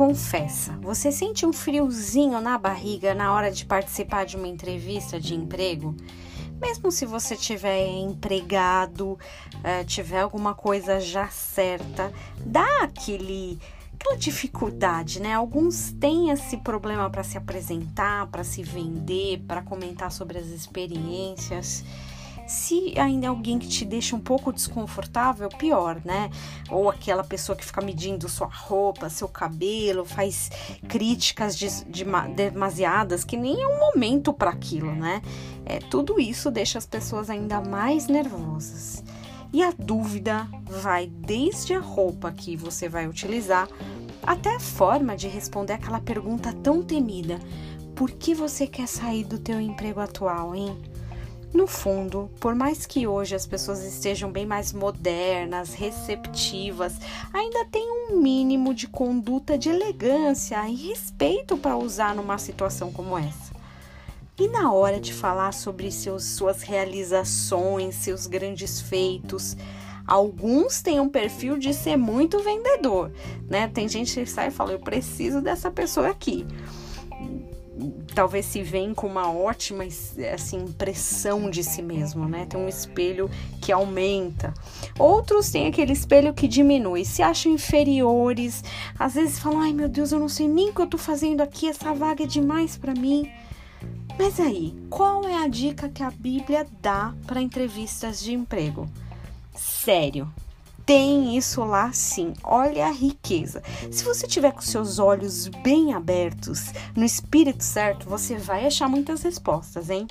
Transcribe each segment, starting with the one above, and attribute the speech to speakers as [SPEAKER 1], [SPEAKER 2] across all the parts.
[SPEAKER 1] confessa, você sente um friozinho na barriga na hora de participar de uma entrevista de emprego? Mesmo se você tiver empregado, uh, tiver alguma coisa já certa, dá aquele aquela dificuldade, né? Alguns têm esse problema para se apresentar, para se vender, para comentar sobre as experiências. Se ainda é alguém que te deixa um pouco desconfortável, pior, né? Ou aquela pessoa que fica medindo sua roupa, seu cabelo, faz críticas de, de, demasiadas que nem é um momento para aquilo, né? É, tudo isso deixa as pessoas ainda mais nervosas. E a dúvida vai desde a roupa que você vai utilizar até a forma de responder aquela pergunta tão temida: por que você quer sair do teu emprego atual, hein? No fundo, por mais que hoje as pessoas estejam bem mais modernas, receptivas, ainda tem um mínimo de conduta de elegância e respeito para usar numa situação como essa. E na hora de falar sobre seus, suas realizações, seus grandes feitos, alguns têm um perfil de ser muito vendedor, né? Tem gente que sai e fala: Eu preciso dessa pessoa aqui talvez se vem com uma ótima assim, impressão de si mesmo, né? Tem um espelho que aumenta. Outros têm aquele espelho que diminui, se acham inferiores, às vezes falam: "Ai, meu Deus, eu não sei nem o que eu tô fazendo aqui, essa vaga é demais para mim". Mas aí, qual é a dica que a Bíblia dá para entrevistas de emprego? Sério, tem isso lá sim. Olha a riqueza. Se você tiver com seus olhos bem abertos, no espírito certo, você vai achar muitas respostas, hein?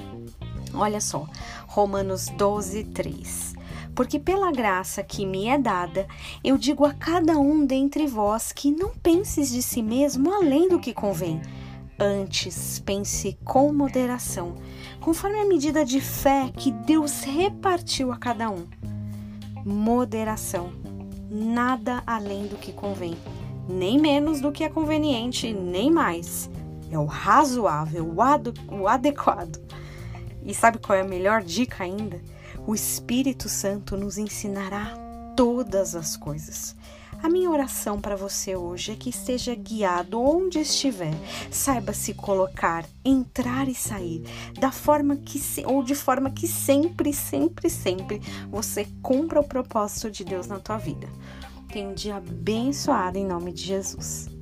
[SPEAKER 1] Olha só, Romanos 12, 3. Porque pela graça que me é dada, eu digo a cada um dentre vós que não penses de si mesmo além do que convém. Antes, pense com moderação, conforme a medida de fé que Deus repartiu a cada um moderação, nada além do que convém, nem menos do que é conveniente, nem mais. É o razoável, o, o adequado. E sabe qual é a melhor dica ainda? O Espírito Santo nos ensinará todas as coisas. A minha oração para você hoje é que esteja guiado onde estiver, saiba se colocar, entrar e sair, da forma que ou de forma que sempre, sempre, sempre você cumpra o propósito de Deus na tua vida. Tenha um dia abençoado em nome de Jesus.